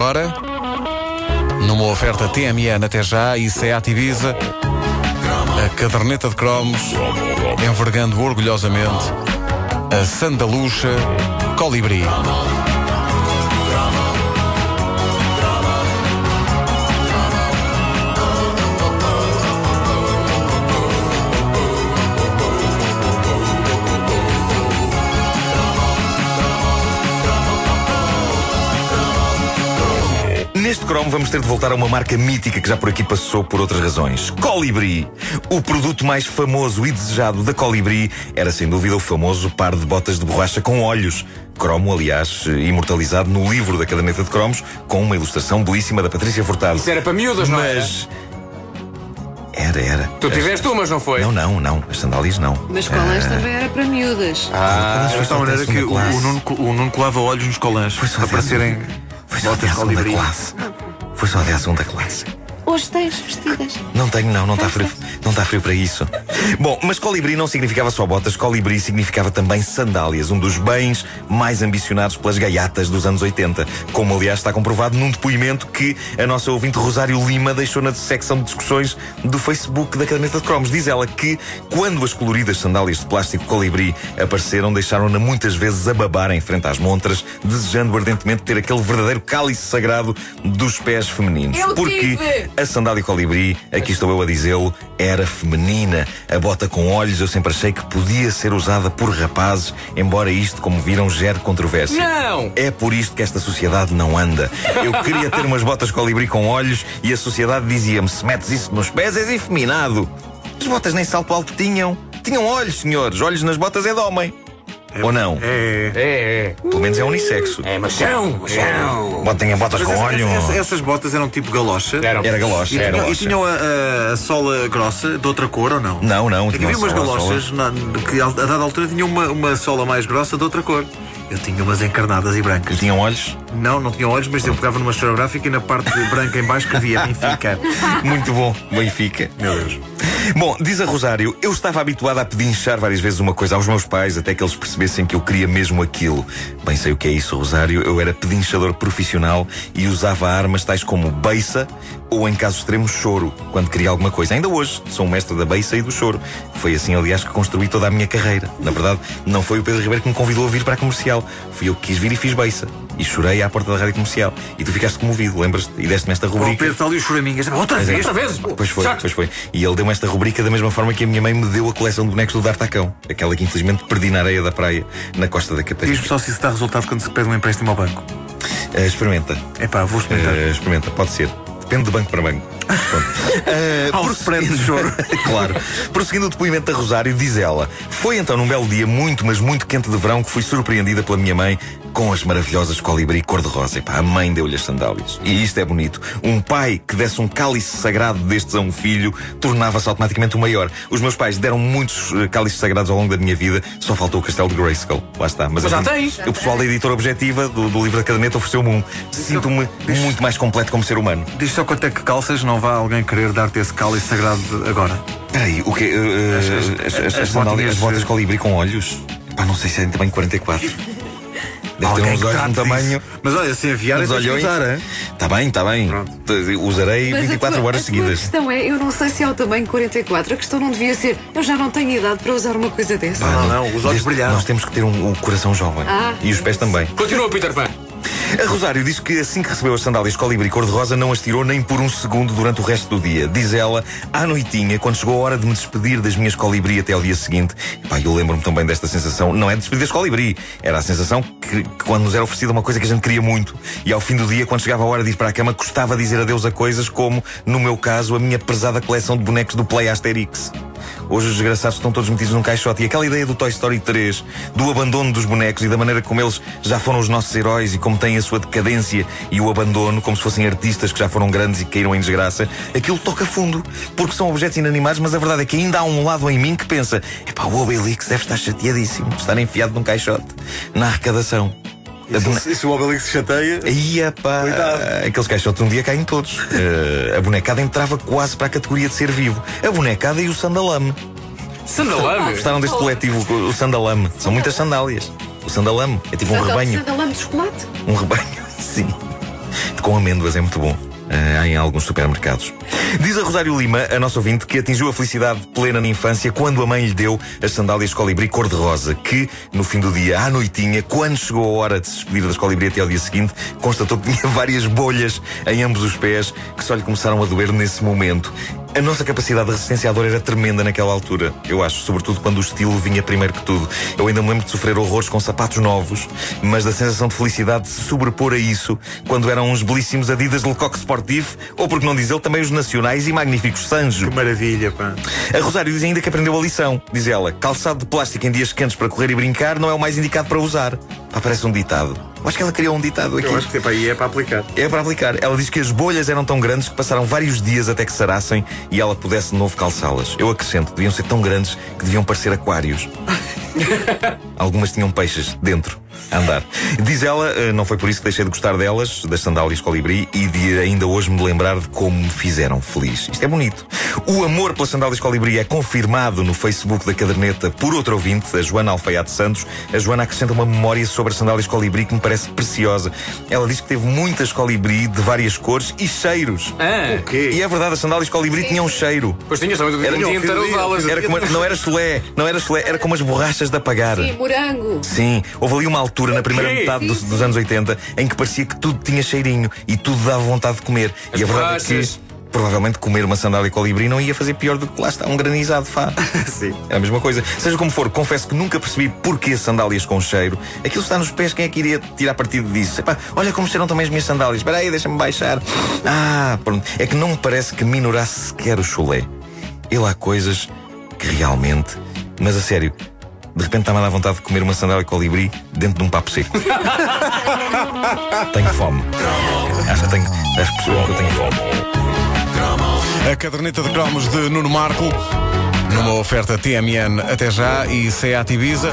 Agora, numa oferta TMN até já e Seat Ibiza, a caderneta de cromos, envergando orgulhosamente a sandalucha Colibri. Vamos ter de voltar a uma marca mítica que já por aqui passou por outras razões. Colibri. O produto mais famoso e desejado da Colibri era sem dúvida o famoso par de botas de borracha com olhos. Cromo, aliás, imortalizado no livro da caderneta de cromos, com uma ilustração belíssima da Patrícia Furtado. Isso era para miúdas, não era? Mas. Era, era. Tu tiveste umas, não foi? Não, não, não. As sandálias não. Mas colãs também era para miúdas. Ah, De tal maneira que o, o Nuno, o Nuno colava olhos nos colãs Foi só para de parecerem Foi só botas de colibri. classe. Foi só até a segunda classe. Hoje tens vestidas. Não tenho, não, não está frio. Não está frio para isso. Bom, mas colibri não significava só botas, colibri significava também sandálias, um dos bens mais ambicionados pelas gaiatas dos anos 80. Como, aliás, está comprovado num depoimento que a nossa ouvinte Rosário Lima deixou na secção de discussões do Facebook da Caderneta de Cromos. Diz ela que, quando as coloridas sandálias de plástico colibri apareceram, deixaram-na muitas vezes a babar em frente às montras, desejando ardentemente ter aquele verdadeiro cálice sagrado dos pés femininos. Eu Porque tive! A sandália colibri, aqui estou eu a dizê-lo, era feminina. A bota com olhos eu sempre achei que podia ser usada por rapazes, embora isto, como viram, gere controvérsia. Não! É por isto que esta sociedade não anda. Eu queria ter umas botas colibri com olhos e a sociedade dizia-me: se metes isso nos pés és efeminado. As botas nem salto alto tinham. Tinham olhos, senhores. Olhos nas botas é de homem. Ou não? É. É, é. Pelo menos é unissexo. É machão, machão. Botem botas Mas com essa- olho. essa- essas botas eram tipo galocha. Eram. Era galocha. E, Era tinham, e galocha. tinham a, a- a sola grossa de outra cor ou não? Não, não. É havia umas galochas na- que a dada altura tinham uma, uma sola mais grossa de outra cor. Eu tinha umas encarnadas e brancas. Tinham olhos? Não, não tinham olhos, mas eu pegava numa historiográfica e na parte branca em baixo escrevia Benfica. Muito bom, Benfica. Meu Deus. Bom, diz a Rosário, eu estava habituado a pedinchar várias vezes uma coisa aos meus pais até que eles percebessem que eu queria mesmo aquilo. Bem sei o que é isso, Rosário. Eu era pedinchador profissional e usava armas tais como beiça ou, em caso extremo, choro, quando queria alguma coisa. Ainda hoje sou um mestre da beiça e do choro. Foi assim, aliás, que construí toda a minha carreira. Na verdade, não foi o Pedro Ribeiro que me convidou a vir para a comercial. Fui eu que quis vir e fiz beiça. E chorei à porta da rádio comercial. E tu ficaste comovido, lembras-te? E deste-me esta O rubrica. Pedro está ali os choramingas. Outra é vez? Outra vez? Pois foi, pois foi. E ele deu-me esta rubrica da mesma forma que a minha mãe me deu a coleção de bonecos do D'Artacão. Aquela que infelizmente perdi na areia da praia, na costa da Caparica. Diz-me só se isso dá resultado quando se pede um empréstimo ao banco. Eh, experimenta. É pá, vou experimentar. Eh, experimenta, pode ser. Depende de banco para banco. Um spread de choro. claro. Prosseguindo o depoimento da Rosário, diz ela: Foi então num belo dia muito, mas muito quente de verão que fui surpreendida pela minha mãe com as maravilhosas colibri cor-de-rosa. A mãe deu-lhe as sandálias. E isto é bonito. Um pai que desse um cálice sagrado destes a um filho tornava-se automaticamente o maior. Os meus pais deram muitos eh, cálices sagrados ao longo da minha vida, só faltou o castelo de Grayskull. Lá está. Mas, Mas já a- tens. O pessoal da editora objetiva do, do livro da caderneta ofereceu-me um. Sinto-me muito mais completo como ser humano. Diz só quanto é que calças não vai alguém querer dar-te esse cálice sagrado agora. Espera aí, o quê? Eh, As- eh, as- as, as, as as sandálias- botas colibri com olhos? Pá, não sei se é também 44. Deve ter uns olhos de um tamanho. disso. Mas olha, se enviar, Uns olhões. usar, é? Está bem, está bem. Pronto. Usarei Mas a 24 tua- horas a tua seguidas. questão é, eu não sei se é o tamanho 44. A questão não devia ser, eu já não tenho idade para usar uma coisa dessa. Não, não, os olhos brilharam. Nós temos que ter um, um coração jovem. Ah, e os pés também. Continua, Peter Pan. A Rosário diz que assim que recebeu as sandálias colibri cor-de-rosa não as tirou nem por um segundo durante o resto do dia. Diz ela, à noitinha, quando chegou a hora de me despedir das minhas colibri até ao dia seguinte, pá, eu lembro-me também desta sensação, não é de despedir das colibri, era a sensação que, que quando nos era oferecida uma coisa que a gente queria muito e ao fim do dia, quando chegava a hora de ir para a cama, custava dizer adeus a coisas como, no meu caso, a minha pesada coleção de bonecos do Play Asterix. Hoje os desgraçados estão todos metidos num caixote. E aquela ideia do Toy Story 3, do abandono dos bonecos e da maneira como eles já foram os nossos heróis e como têm a sua decadência e o abandono, como se fossem artistas que já foram grandes e caíram em desgraça, aquilo toca fundo. Porque são objetos inanimados, mas a verdade é que ainda há um lado em mim que pensa: epá, o Obelix deve estar chateadíssimo de estar enfiado num caixote na arrecadação. A bone- Se, se o Obelix se chateia. Ia pá, aqueles caixotes um dia caem todos. Eh, a bonecada entrava quase para a categoria de ser vivo. A bonecada e o sandalame. Sandalame. Gostaram deste coletivo, o sandalame? São muitas sandálias. O sandalame é tipo um rebanho. Sandalame de chocolate? Um rebanho, sim. Com amêndoas, é muito bom. Uh, em alguns supermercados. Diz a Rosário Lima, a nossa ouvinte, que atingiu a felicidade plena na infância quando a mãe lhe deu as sandálias colibri cor-de-rosa, que, no fim do dia, à noitinha, quando chegou a hora de se despedir das colibri até ao dia seguinte, constatou que tinha várias bolhas em ambos os pés que só lhe começaram a doer nesse momento. A nossa capacidade de resistência à dor era tremenda naquela altura, eu acho, sobretudo quando o estilo vinha primeiro que tudo. Eu ainda me lembro de sofrer horrores com sapatos novos, mas da sensação de felicidade de se sobrepor a isso quando eram uns belíssimos Adidas Lecoq Sportif, ou por que não dizer também os nacionais e magníficos Sanjo. Que maravilha, pá. A Rosário diz ainda que aprendeu a lição. Diz ela, calçado de plástico em dias quentes para correr e brincar não é o mais indicado para usar. Pá, parece um ditado. Acho que ela criou um ditado aqui. Eu acho que tipo, aí é para aplicar. É para aplicar. Ela diz que as bolhas eram tão grandes que passaram vários dias até que sarassem e ela pudesse de novo calçá-las. Eu acrescento, deviam ser tão grandes que deviam parecer aquários. Algumas tinham peixes dentro a andar. Diz ela, eh, não foi por isso que deixei de gostar delas, das sandálias colibri, e de ainda hoje me lembrar de como me fizeram feliz. Isto é bonito. O amor pelas sandálias colibri é confirmado no Facebook da caderneta por outro ouvinte, a Joana Alfaiate Santos. A Joana acrescenta uma memória sobre as sandálias colibri que me parece preciosa. Ela diz que teve muitas colibri de várias cores e cheiros. Ah, O quê? E é verdade, as sandálias colibri tinham um cheiro. pois tinha só um dia inteiro a usá-las. Era como, não era chulé, não era chulé, era como as borrachas de apagar. Sim, morango. Sim, houve ali uma altura na primeira metade dos, dos anos 80 em que parecia que tudo tinha cheirinho e tudo dava vontade de comer. As e a verdade é que provavelmente comer uma sandália colibri não ia fazer pior do que lá está um granizado, fá. Sim. É a mesma coisa. Seja como for, confesso que nunca percebi porquê sandálias com cheiro. Aquilo está nos pés, quem é que iria tirar partido disso? Epá, olha como cheiram também as minhas sandálias. Espera aí, deixa-me baixar. Ah, pronto. É que não me parece que minorasse sequer o chulé. Ele há coisas que realmente. Mas a sério, de repente está-me a dar vontade de comer uma sandália colibri dentro de um papo seco. tenho fome. Acho que tenho. Acho que eu tenho fome. A caderneta de cromos de Nuno Marco, numa oferta TMN até já e Seat Ibiza.